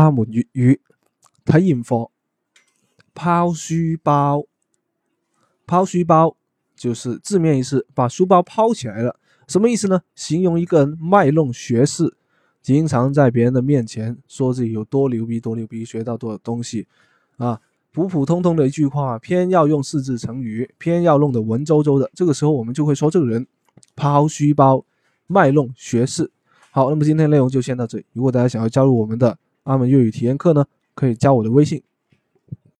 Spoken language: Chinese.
阿门粤语体验课，抛书包，抛书包就是字面意思，把书包抛起来了，什么意思呢？形容一个人卖弄学识，经常在别人的面前说自己有多牛逼，多牛逼，学到多少东西啊！普普通通的一句话，偏要用四字成语，偏要弄得文绉绉的。这个时候，我们就会说这个人抛书包，卖弄学识。好，那么今天内容就先到这里。如果大家想要加入我们的，阿门粤语体验课呢，可以加我的微信。